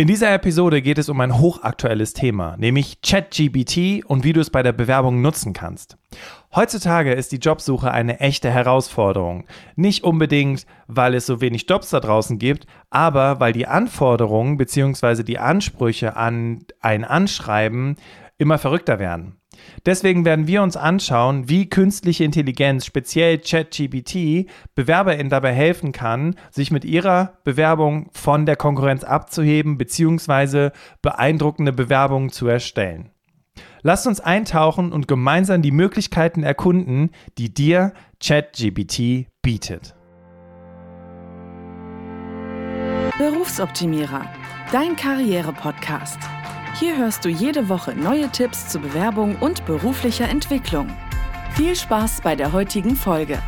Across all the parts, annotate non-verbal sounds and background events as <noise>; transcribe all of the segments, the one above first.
In dieser Episode geht es um ein hochaktuelles Thema, nämlich ChatGBT und wie du es bei der Bewerbung nutzen kannst. Heutzutage ist die Jobsuche eine echte Herausforderung. Nicht unbedingt, weil es so wenig Jobs da draußen gibt, aber weil die Anforderungen bzw. die Ansprüche an ein Anschreiben immer verrückter werden. Deswegen werden wir uns anschauen, wie künstliche Intelligenz, speziell ChatGPT, BewerberInnen dabei helfen kann, sich mit ihrer Bewerbung von der Konkurrenz abzuheben bzw. beeindruckende Bewerbungen zu erstellen. Lasst uns eintauchen und gemeinsam die Möglichkeiten erkunden, die dir ChatGPT bietet. Berufsoptimierer, dein Karriere-Podcast. Hier hörst du jede Woche neue Tipps zur Bewerbung und beruflicher Entwicklung. Viel Spaß bei der heutigen Folge.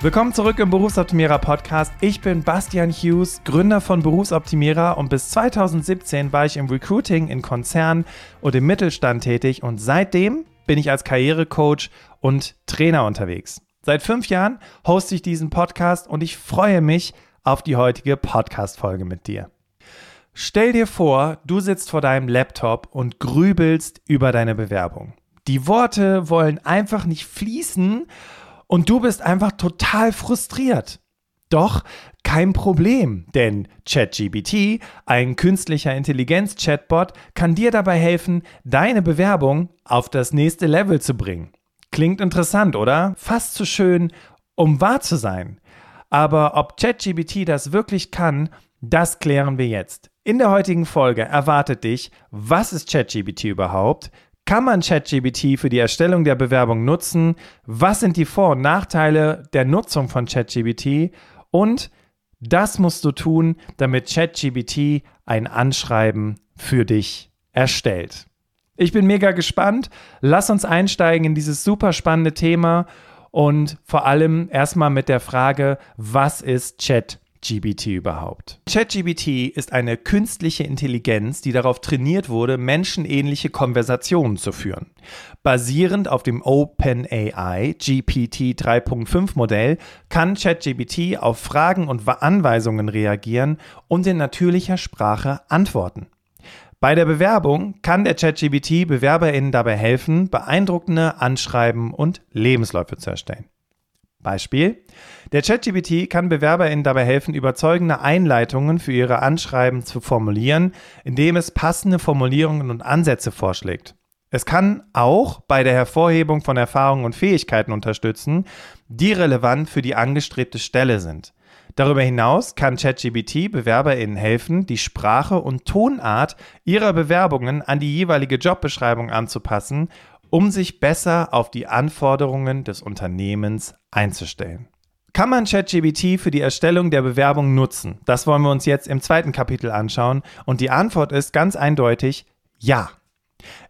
Willkommen zurück im Berufsoptimierer Podcast. Ich bin Bastian Hughes, Gründer von Berufsoptimierer und bis 2017 war ich im Recruiting in Konzernen und im Mittelstand tätig und seitdem bin ich als Karrierecoach und Trainer unterwegs. Seit fünf Jahren hoste ich diesen Podcast und ich freue mich auf die heutige Podcast-Folge mit dir. Stell dir vor, du sitzt vor deinem Laptop und grübelst über deine Bewerbung. Die Worte wollen einfach nicht fließen und du bist einfach total frustriert. Doch kein Problem, denn ChatGBT, ein künstlicher Intelligenz-Chatbot, kann dir dabei helfen, deine Bewerbung auf das nächste Level zu bringen. Klingt interessant, oder? Fast zu schön, um wahr zu sein. Aber ob ChatGBT das wirklich kann, das klären wir jetzt. In der heutigen Folge erwartet dich, was ist ChatGBT überhaupt? Kann man ChatGBT für die Erstellung der Bewerbung nutzen? Was sind die Vor- und Nachteile der Nutzung von ChatGBT? Und das musst du tun, damit ChatGBT ein Anschreiben für dich erstellt. Ich bin mega gespannt. Lass uns einsteigen in dieses super spannende Thema und vor allem erstmal mit der Frage, was ist ChatGBT? ChatGBT überhaupt? ChatGBT ist eine künstliche Intelligenz, die darauf trainiert wurde, menschenähnliche Konversationen zu führen. Basierend auf dem OpenAI GPT 3.5 Modell kann ChatGBT auf Fragen und Anweisungen reagieren und in natürlicher Sprache antworten. Bei der Bewerbung kann der ChatGBT BewerberInnen dabei helfen, beeindruckende Anschreiben und Lebensläufe zu erstellen. Beispiel. Der ChatGPT kann BewerberInnen dabei helfen, überzeugende Einleitungen für ihre Anschreiben zu formulieren, indem es passende Formulierungen und Ansätze vorschlägt. Es kann auch bei der Hervorhebung von Erfahrungen und Fähigkeiten unterstützen, die relevant für die angestrebte Stelle sind. Darüber hinaus kann ChatGPT BewerberInnen helfen, die Sprache und Tonart ihrer Bewerbungen an die jeweilige Jobbeschreibung anzupassen um sich besser auf die Anforderungen des Unternehmens einzustellen. Kann man ChatGBT für die Erstellung der Bewerbung nutzen? Das wollen wir uns jetzt im zweiten Kapitel anschauen und die Antwort ist ganz eindeutig ja.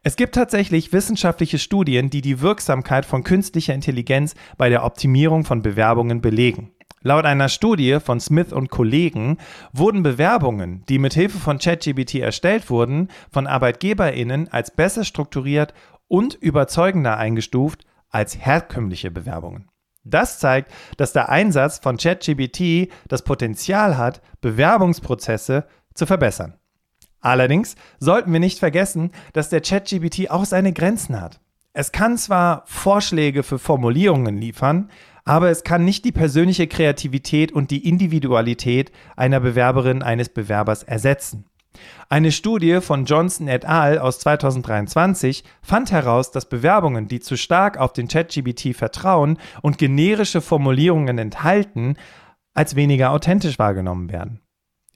Es gibt tatsächlich wissenschaftliche Studien, die die Wirksamkeit von künstlicher Intelligenz bei der Optimierung von Bewerbungen belegen. Laut einer Studie von Smith und Kollegen wurden Bewerbungen, die mit Hilfe von ChatGBT erstellt wurden, von Arbeitgeberinnen als besser strukturiert und überzeugender eingestuft als herkömmliche Bewerbungen. Das zeigt, dass der Einsatz von ChatGPT das Potenzial hat, Bewerbungsprozesse zu verbessern. Allerdings sollten wir nicht vergessen, dass der ChatGPT auch seine Grenzen hat. Es kann zwar Vorschläge für Formulierungen liefern, aber es kann nicht die persönliche Kreativität und die Individualität einer Bewerberin eines Bewerbers ersetzen. Eine Studie von Johnson et al. aus 2023 fand heraus, dass Bewerbungen, die zu stark auf den ChatGBT vertrauen und generische Formulierungen enthalten, als weniger authentisch wahrgenommen werden.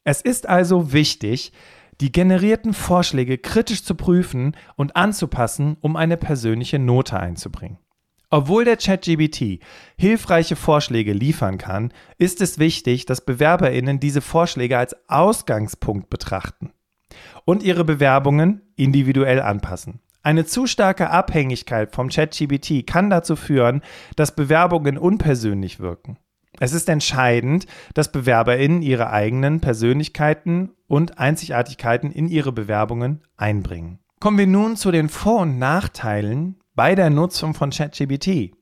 Es ist also wichtig, die generierten Vorschläge kritisch zu prüfen und anzupassen, um eine persönliche Note einzubringen. Obwohl der ChatGBT hilfreiche Vorschläge liefern kann, ist es wichtig, dass Bewerberinnen diese Vorschläge als Ausgangspunkt betrachten und ihre Bewerbungen individuell anpassen. Eine zu starke Abhängigkeit vom ChatGBT kann dazu führen, dass Bewerbungen unpersönlich wirken. Es ist entscheidend, dass Bewerberinnen ihre eigenen Persönlichkeiten und Einzigartigkeiten in ihre Bewerbungen einbringen. Kommen wir nun zu den Vor- und Nachteilen bei der Nutzung von ChatGBT.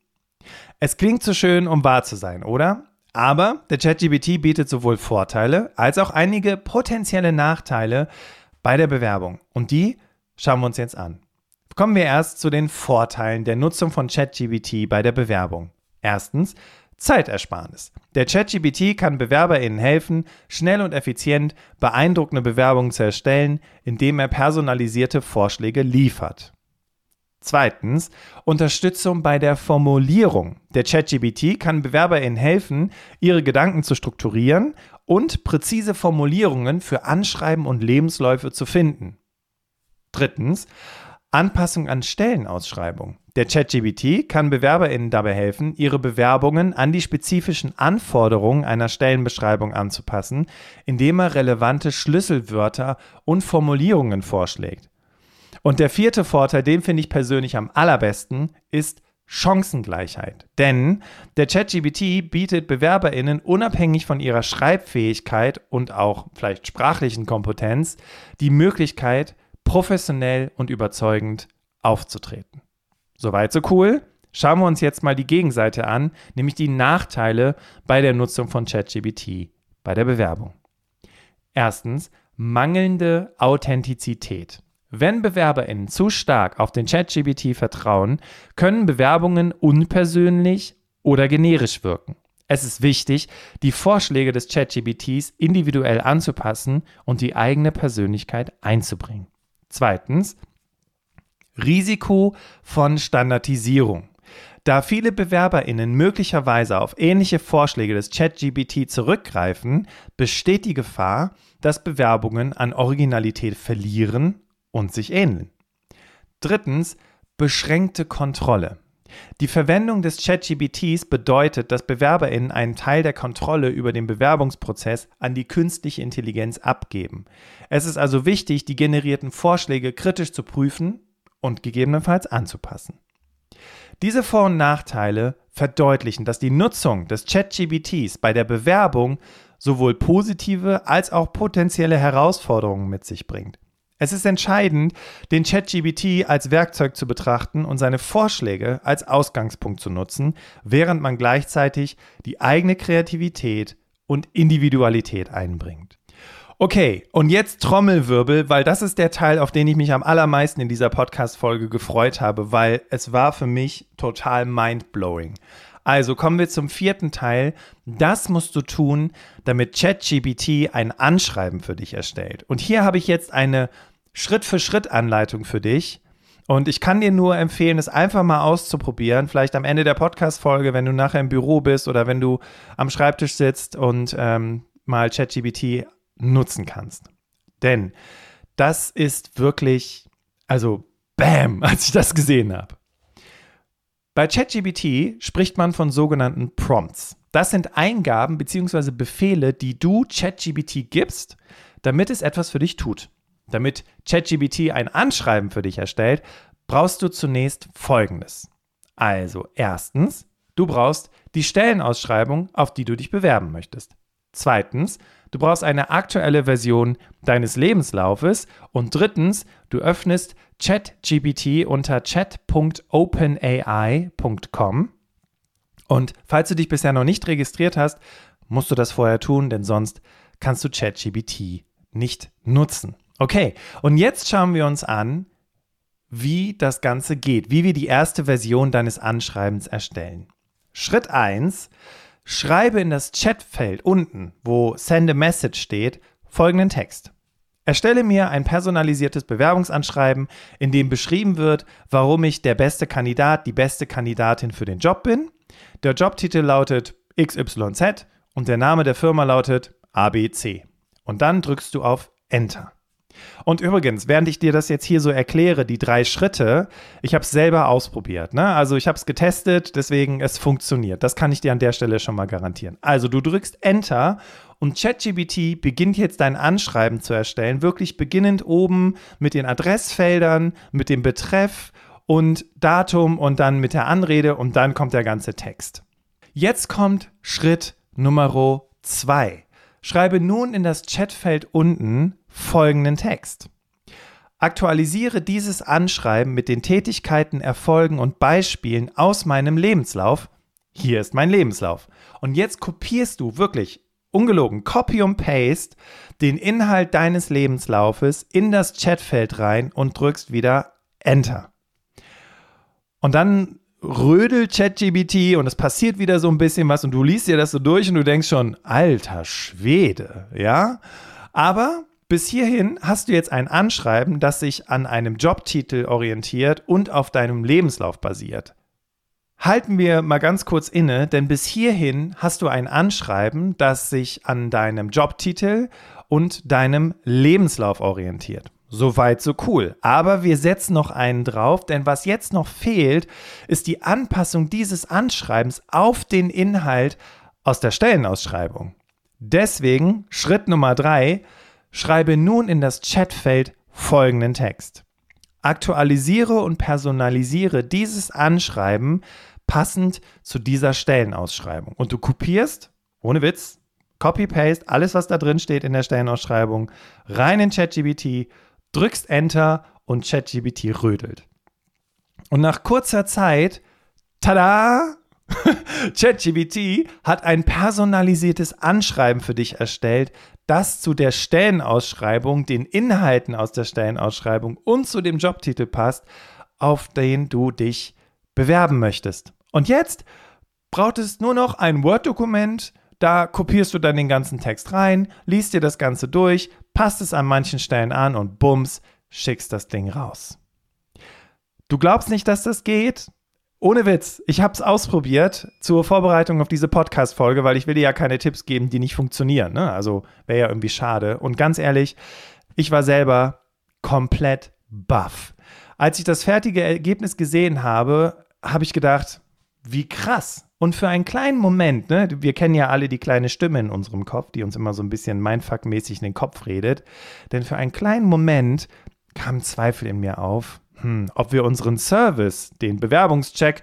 Es klingt zu schön, um wahr zu sein, oder? Aber der ChatGPT bietet sowohl Vorteile als auch einige potenzielle Nachteile bei der Bewerbung. Und die schauen wir uns jetzt an. Kommen wir erst zu den Vorteilen der Nutzung von ChatGPT bei der Bewerbung. Erstens, Zeitersparnis. Der ChatGPT kann BewerberInnen helfen, schnell und effizient beeindruckende Bewerbungen zu erstellen, indem er personalisierte Vorschläge liefert. Zweitens, Unterstützung bei der Formulierung. Der ChatGPT kann BewerberInnen helfen, ihre Gedanken zu strukturieren und präzise Formulierungen für Anschreiben und Lebensläufe zu finden. Drittens, Anpassung an Stellenausschreibung. Der ChatGPT kann BewerberInnen dabei helfen, ihre Bewerbungen an die spezifischen Anforderungen einer Stellenbeschreibung anzupassen, indem er relevante Schlüsselwörter und Formulierungen vorschlägt. Und der vierte Vorteil, den finde ich persönlich am allerbesten, ist Chancengleichheit. Denn der ChatGPT bietet BewerberInnen unabhängig von ihrer Schreibfähigkeit und auch vielleicht sprachlichen Kompetenz die Möglichkeit, professionell und überzeugend aufzutreten. Soweit so cool. Schauen wir uns jetzt mal die Gegenseite an, nämlich die Nachteile bei der Nutzung von ChatGPT bei der Bewerbung. Erstens, mangelnde Authentizität. Wenn BewerberInnen zu stark auf den ChatGPT vertrauen, können Bewerbungen unpersönlich oder generisch wirken. Es ist wichtig, die Vorschläge des ChatGPTs individuell anzupassen und die eigene Persönlichkeit einzubringen. Zweitens, Risiko von Standardisierung. Da viele BewerberInnen möglicherweise auf ähnliche Vorschläge des ChatGPT zurückgreifen, besteht die Gefahr, dass Bewerbungen an Originalität verlieren und sich ähneln. Drittens, beschränkte Kontrolle. Die Verwendung des ChatGPTs bedeutet, dass BewerberInnen einen Teil der Kontrolle über den Bewerbungsprozess an die künstliche Intelligenz abgeben. Es ist also wichtig, die generierten Vorschläge kritisch zu prüfen und gegebenenfalls anzupassen. Diese Vor- und Nachteile verdeutlichen, dass die Nutzung des ChatGPTs bei der Bewerbung sowohl positive als auch potenzielle Herausforderungen mit sich bringt. Es ist entscheidend, den ChatGPT als Werkzeug zu betrachten und seine Vorschläge als Ausgangspunkt zu nutzen, während man gleichzeitig die eigene Kreativität und Individualität einbringt. Okay, und jetzt Trommelwirbel, weil das ist der Teil, auf den ich mich am allermeisten in dieser Podcast-Folge gefreut habe, weil es war für mich total mindblowing. Also kommen wir zum vierten Teil. Das musst du tun, damit ChatGPT ein Anschreiben für dich erstellt. Und hier habe ich jetzt eine Schritt-für-Schritt-Anleitung für dich. Und ich kann dir nur empfehlen, es einfach mal auszuprobieren. Vielleicht am Ende der Podcast-Folge, wenn du nachher im Büro bist oder wenn du am Schreibtisch sitzt und ähm, mal ChatGPT nutzen kannst. Denn das ist wirklich, also Bam, <laughs> als ich das gesehen habe. Bei ChatGPT spricht man von sogenannten Prompts. Das sind Eingaben bzw. Befehle, die du ChatGPT gibst, damit es etwas für dich tut. Damit ChatGPT ein Anschreiben für dich erstellt, brauchst du zunächst Folgendes. Also erstens, du brauchst die Stellenausschreibung, auf die du dich bewerben möchtest. Zweitens, du brauchst eine aktuelle Version deines Lebenslaufes. Und drittens, du öffnest ChatGPT unter chat.openai.com. Und falls du dich bisher noch nicht registriert hast, musst du das vorher tun, denn sonst kannst du ChatGPT nicht nutzen. Okay, und jetzt schauen wir uns an, wie das Ganze geht, wie wir die erste Version deines Anschreibens erstellen. Schritt 1, schreibe in das Chatfeld unten, wo Send a Message steht, folgenden Text. Erstelle mir ein personalisiertes Bewerbungsanschreiben, in dem beschrieben wird, warum ich der beste Kandidat, die beste Kandidatin für den Job bin. Der Jobtitel lautet XYZ und der Name der Firma lautet ABC. Und dann drückst du auf Enter. Und übrigens, während ich dir das jetzt hier so erkläre, die drei Schritte, ich habe es selber ausprobiert. Ne? Also ich habe es getestet, deswegen es funktioniert. Das kann ich dir an der Stelle schon mal garantieren. Also du drückst Enter und ChatGPT beginnt jetzt dein Anschreiben zu erstellen, wirklich beginnend oben mit den Adressfeldern, mit dem Betreff und Datum und dann mit der Anrede und dann kommt der ganze Text. Jetzt kommt Schritt Nummer zwei. Schreibe nun in das Chatfeld unten folgenden Text. Aktualisiere dieses Anschreiben mit den Tätigkeiten, Erfolgen und Beispielen aus meinem Lebenslauf, Hier ist mein Lebenslauf. Und jetzt kopierst du wirklich ungelogen, Copy und Paste den Inhalt deines Lebenslaufes in das Chatfeld rein und drückst wieder Enter. Und dann rödelt ChatGBT und es passiert wieder so ein bisschen was und du liest dir das so durch und du denkst schon, alter Schwede, ja? Aber bis hierhin hast du jetzt ein Anschreiben, das sich an einem Jobtitel orientiert und auf deinem Lebenslauf basiert. Halten wir mal ganz kurz inne, denn bis hierhin hast du ein Anschreiben, das sich an deinem Jobtitel und deinem Lebenslauf orientiert. Soweit, so cool. Aber wir setzen noch einen drauf, denn was jetzt noch fehlt, ist die Anpassung dieses Anschreibens auf den Inhalt aus der Stellenausschreibung. Deswegen Schritt Nummer drei, schreibe nun in das Chatfeld folgenden Text. Aktualisiere und personalisiere dieses Anschreiben passend zu dieser Stellenausschreibung. Und du kopierst, ohne Witz, Copy-Paste, alles, was da drin steht in der Stellenausschreibung, rein in ChatGBT, drückst Enter und ChatGBT rödelt. Und nach kurzer Zeit, tada, <laughs> ChatGBT hat ein personalisiertes Anschreiben für dich erstellt, das zu der Stellenausschreibung, den Inhalten aus der Stellenausschreibung und zu dem Jobtitel passt, auf den du dich bewerben möchtest. Und jetzt braucht es nur noch ein Word-Dokument, da kopierst du dann den ganzen Text rein, liest dir das Ganze durch, passt es an manchen Stellen an und bums, schickst das Ding raus. Du glaubst nicht, dass das geht? Ohne Witz, ich habe es ausprobiert zur Vorbereitung auf diese Podcast-Folge, weil ich will dir ja keine Tipps geben, die nicht funktionieren. Ne? Also wäre ja irgendwie schade. Und ganz ehrlich, ich war selber komplett baff. Als ich das fertige Ergebnis gesehen habe, habe ich gedacht, wie krass. Und für einen kleinen Moment, ne, wir kennen ja alle die kleine Stimme in unserem Kopf, die uns immer so ein bisschen Mindfuck-mäßig in den Kopf redet. Denn für einen kleinen Moment kam Zweifel in mir auf, hm, ob wir unseren Service, den Bewerbungscheck,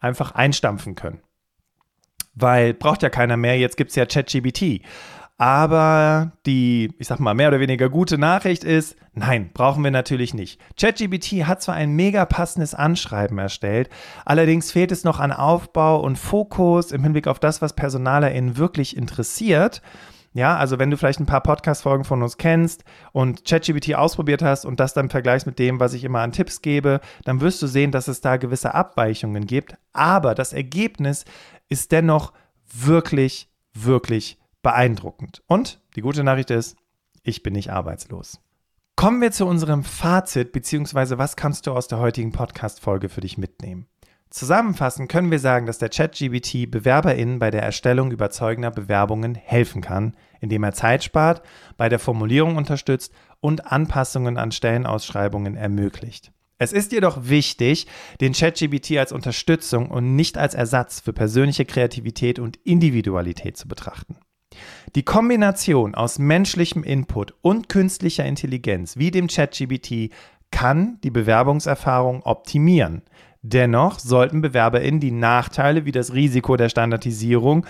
einfach einstampfen können. Weil braucht ja keiner mehr, jetzt gibt es ja ChatGBT. Aber die, ich sag mal, mehr oder weniger gute Nachricht ist, nein, brauchen wir natürlich nicht. ChatGPT hat zwar ein mega passendes Anschreiben erstellt, allerdings fehlt es noch an Aufbau und Fokus im Hinblick auf das, was PersonalerInnen wirklich interessiert. Ja, also wenn du vielleicht ein paar Podcast-Folgen von uns kennst und ChatGPT ausprobiert hast und das dann vergleichst mit dem, was ich immer an Tipps gebe, dann wirst du sehen, dass es da gewisse Abweichungen gibt. Aber das Ergebnis ist dennoch wirklich, wirklich beeindruckend. Und die gute Nachricht ist, ich bin nicht arbeitslos. Kommen wir zu unserem Fazit, beziehungsweise was kannst du aus der heutigen Podcast-Folge für dich mitnehmen? Zusammenfassend können wir sagen, dass der ChatGBT BewerberInnen bei der Erstellung überzeugender Bewerbungen helfen kann, indem er Zeit spart, bei der Formulierung unterstützt und Anpassungen an Stellenausschreibungen ermöglicht. Es ist jedoch wichtig, den ChatGBT als Unterstützung und nicht als Ersatz für persönliche Kreativität und Individualität zu betrachten. Die Kombination aus menschlichem Input und künstlicher Intelligenz wie dem ChatGBT kann die Bewerbungserfahrung optimieren. Dennoch sollten BewerberInnen die Nachteile wie das Risiko der Standardisierung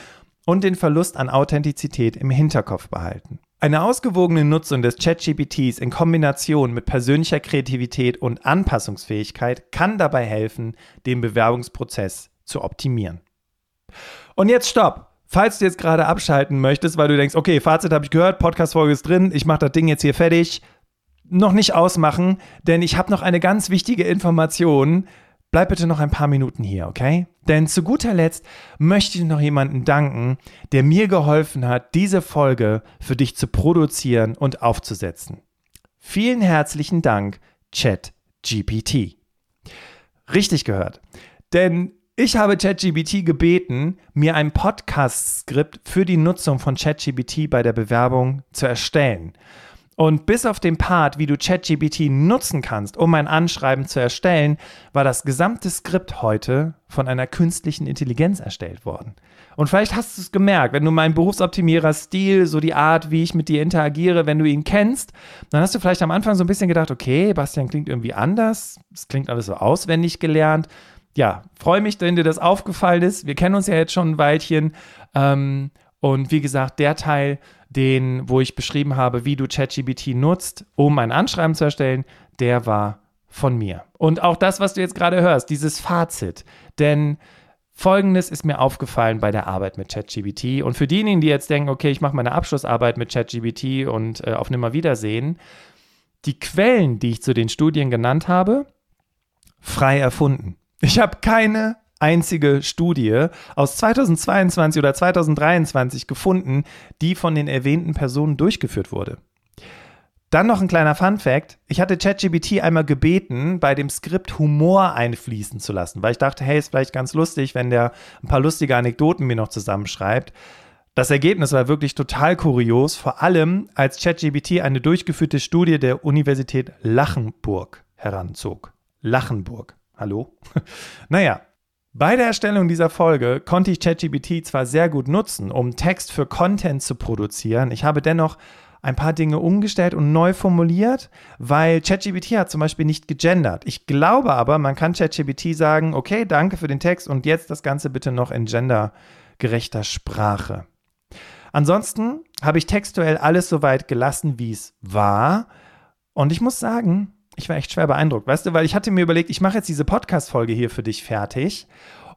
und den Verlust an Authentizität im Hinterkopf behalten. Eine ausgewogene Nutzung des ChatGPTs in Kombination mit persönlicher Kreativität und Anpassungsfähigkeit kann dabei helfen, den Bewerbungsprozess zu optimieren. Und jetzt stopp! Falls du jetzt gerade abschalten möchtest, weil du denkst, okay, Fazit habe ich gehört, Podcast-Folge ist drin, ich mache das Ding jetzt hier fertig, noch nicht ausmachen, denn ich habe noch eine ganz wichtige Information. Bleib bitte noch ein paar Minuten hier, okay? Denn zu guter Letzt möchte ich noch jemanden danken, der mir geholfen hat, diese Folge für dich zu produzieren und aufzusetzen. Vielen herzlichen Dank, ChatGPT. Richtig gehört. Denn ich habe ChatGBT gebeten, mir ein Podcast-Skript für die Nutzung von ChatGBT bei der Bewerbung zu erstellen. Und bis auf den Part, wie du ChatGBT nutzen kannst, um ein Anschreiben zu erstellen, war das gesamte Skript heute von einer künstlichen Intelligenz erstellt worden. Und vielleicht hast du es gemerkt, wenn du meinen Berufsoptimierer-Stil, so die Art, wie ich mit dir interagiere, wenn du ihn kennst, dann hast du vielleicht am Anfang so ein bisschen gedacht, okay, Bastian klingt irgendwie anders, es klingt alles so auswendig gelernt ja, freue mich, wenn dir das aufgefallen ist. Wir kennen uns ja jetzt schon ein Weilchen. Ähm, und wie gesagt, der Teil, den, wo ich beschrieben habe, wie du ChatGBT nutzt, um ein Anschreiben zu erstellen, der war von mir. Und auch das, was du jetzt gerade hörst, dieses Fazit. Denn Folgendes ist mir aufgefallen bei der Arbeit mit ChatGBT. Und für diejenigen, die jetzt denken, okay, ich mache meine Abschlussarbeit mit ChatGBT und äh, auf Nimmerwiedersehen, die Quellen, die ich zu den Studien genannt habe, frei erfunden. Ich habe keine einzige Studie aus 2022 oder 2023 gefunden, die von den erwähnten Personen durchgeführt wurde. Dann noch ein kleiner Fun Fact. Ich hatte ChatGBT einmal gebeten, bei dem Skript Humor einfließen zu lassen, weil ich dachte, hey, ist vielleicht ganz lustig, wenn der ein paar lustige Anekdoten mir noch zusammenschreibt. Das Ergebnis war wirklich total kurios, vor allem als ChatGBT eine durchgeführte Studie der Universität Lachenburg heranzog. Lachenburg. Hallo? <laughs> naja, bei der Erstellung dieser Folge konnte ich ChatGBT zwar sehr gut nutzen, um Text für Content zu produzieren, ich habe dennoch ein paar Dinge umgestellt und neu formuliert, weil ChatGPT hat zum Beispiel nicht gegendert. Ich glaube aber, man kann ChatGPT sagen, okay, danke für den Text und jetzt das Ganze bitte noch in gendergerechter Sprache. Ansonsten habe ich textuell alles so weit gelassen, wie es war. Und ich muss sagen, ich war echt schwer beeindruckt, weißt du, weil ich hatte mir überlegt, ich mache jetzt diese Podcast-Folge hier für dich fertig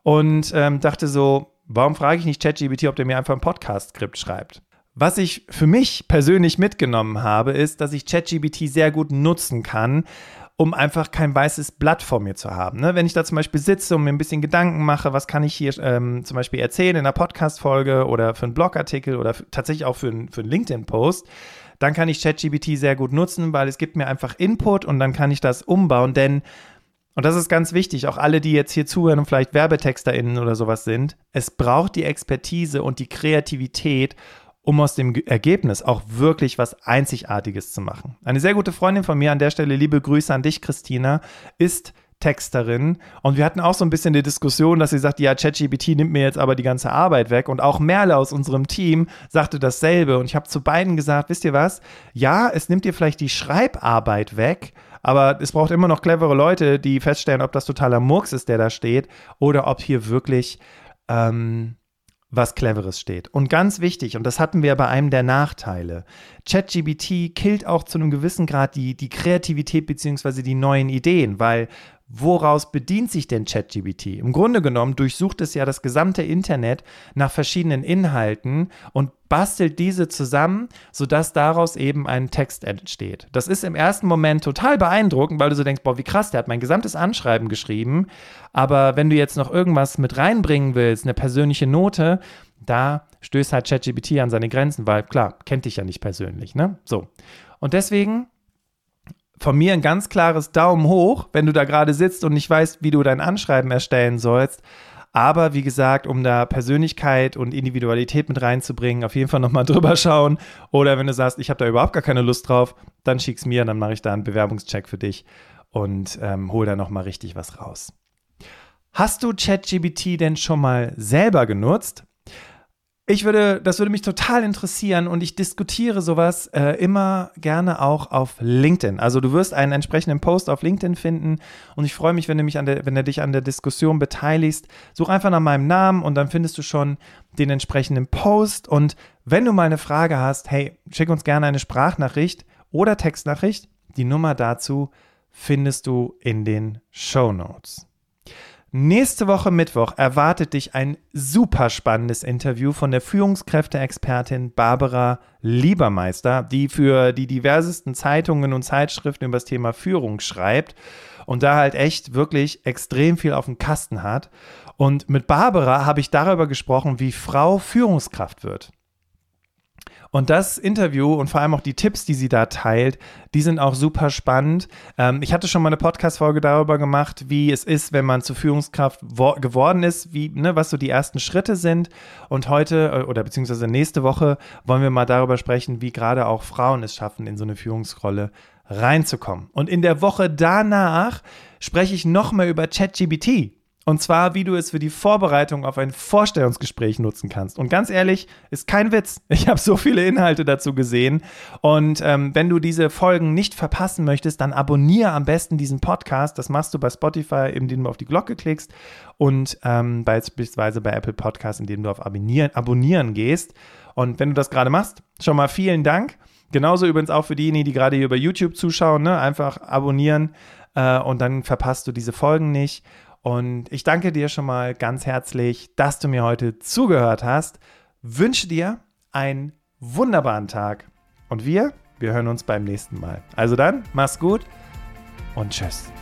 und ähm, dachte so, warum frage ich nicht ChatGPT, ob der mir einfach ein Podcast-Skript schreibt? Was ich für mich persönlich mitgenommen habe, ist, dass ich ChatGBT sehr gut nutzen kann, um einfach kein weißes Blatt vor mir zu haben. Ne? Wenn ich da zum Beispiel sitze und mir ein bisschen Gedanken mache, was kann ich hier ähm, zum Beispiel erzählen in einer Podcast-Folge oder für einen Blogartikel oder tatsächlich auch für, ein, für einen LinkedIn-Post, dann kann ich ChatGBT sehr gut nutzen, weil es gibt mir einfach Input und dann kann ich das umbauen, denn und das ist ganz wichtig, auch alle, die jetzt hier zuhören und vielleicht WerbetexterInnen oder sowas sind, es braucht die Expertise und die Kreativität, um aus dem Ergebnis auch wirklich was Einzigartiges zu machen. Eine sehr gute Freundin von mir, an der Stelle liebe Grüße an dich, Christina, ist Texterin und wir hatten auch so ein bisschen die Diskussion, dass sie sagt, ja, ChatGPT nimmt mir jetzt aber die ganze Arbeit weg und auch Merle aus unserem Team sagte dasselbe und ich habe zu beiden gesagt, wisst ihr was? Ja, es nimmt dir vielleicht die Schreibarbeit weg, aber es braucht immer noch clevere Leute, die feststellen, ob das totaler Murks ist, der da steht oder ob hier wirklich ähm, was Cleveres steht. Und ganz wichtig, und das hatten wir bei einem der Nachteile, ChatGBT killt auch zu einem gewissen Grad die, die Kreativität bzw. die neuen Ideen, weil woraus bedient sich denn ChatGBT? Im Grunde genommen durchsucht es ja das gesamte Internet nach verschiedenen Inhalten und bastelt diese zusammen, sodass daraus eben ein Text entsteht. Das ist im ersten Moment total beeindruckend, weil du so denkst, boah, wie krass, der hat mein gesamtes Anschreiben geschrieben. Aber wenn du jetzt noch irgendwas mit reinbringen willst, eine persönliche Note, da stößt halt ChatGPT an seine Grenzen, weil klar, kennt dich ja nicht persönlich, ne? So. Und deswegen von mir ein ganz klares Daumen hoch, wenn du da gerade sitzt und nicht weißt, wie du dein Anschreiben erstellen sollst. Aber wie gesagt, um da Persönlichkeit und Individualität mit reinzubringen, auf jeden Fall nochmal <laughs> drüber schauen. Oder wenn du sagst, ich habe da überhaupt gar keine Lust drauf, dann schick's mir, dann mache ich da einen Bewerbungscheck für dich und ähm, hol da nochmal richtig was raus. Hast du ChatGBT denn schon mal selber genutzt? Ich würde, das würde mich total interessieren und ich diskutiere sowas äh, immer gerne auch auf LinkedIn. Also du wirst einen entsprechenden Post auf LinkedIn finden und ich freue mich, wenn du mich an der, wenn du dich an der Diskussion beteiligst. Such einfach nach meinem Namen und dann findest du schon den entsprechenden Post. Und wenn du mal eine Frage hast, hey, schick uns gerne eine Sprachnachricht oder Textnachricht. Die Nummer dazu findest du in den Show Notes. Nächste Woche Mittwoch erwartet dich ein super spannendes Interview von der Führungskräfteexpertin Barbara Liebermeister, die für die diversesten Zeitungen und Zeitschriften über das Thema Führung schreibt und da halt echt wirklich extrem viel auf dem Kasten hat. Und mit Barbara habe ich darüber gesprochen, wie Frau Führungskraft wird. Und das Interview und vor allem auch die Tipps, die sie da teilt, die sind auch super spannend. Ähm, ich hatte schon mal eine Podcast-Folge darüber gemacht, wie es ist, wenn man zur Führungskraft geworden ist, wie, ne, was so die ersten Schritte sind. Und heute äh, oder beziehungsweise nächste Woche wollen wir mal darüber sprechen, wie gerade auch Frauen es schaffen, in so eine Führungsrolle reinzukommen. Und in der Woche danach spreche ich nochmal über ChatGBT. Und zwar, wie du es für die Vorbereitung auf ein Vorstellungsgespräch nutzen kannst. Und ganz ehrlich, ist kein Witz. Ich habe so viele Inhalte dazu gesehen. Und ähm, wenn du diese Folgen nicht verpassen möchtest, dann abonniere am besten diesen Podcast. Das machst du bei Spotify, indem du auf die Glocke klickst und ähm, beispielsweise bei Apple Podcasts, indem du auf Abonnieren, Abonnieren gehst. Und wenn du das gerade machst, schon mal vielen Dank. Genauso übrigens auch für diejenigen, die gerade hier über YouTube zuschauen. Ne? Einfach abonnieren äh, und dann verpasst du diese Folgen nicht. Und ich danke dir schon mal ganz herzlich, dass du mir heute zugehört hast. Wünsche dir einen wunderbaren Tag. Und wir, wir hören uns beim nächsten Mal. Also dann, mach's gut und tschüss.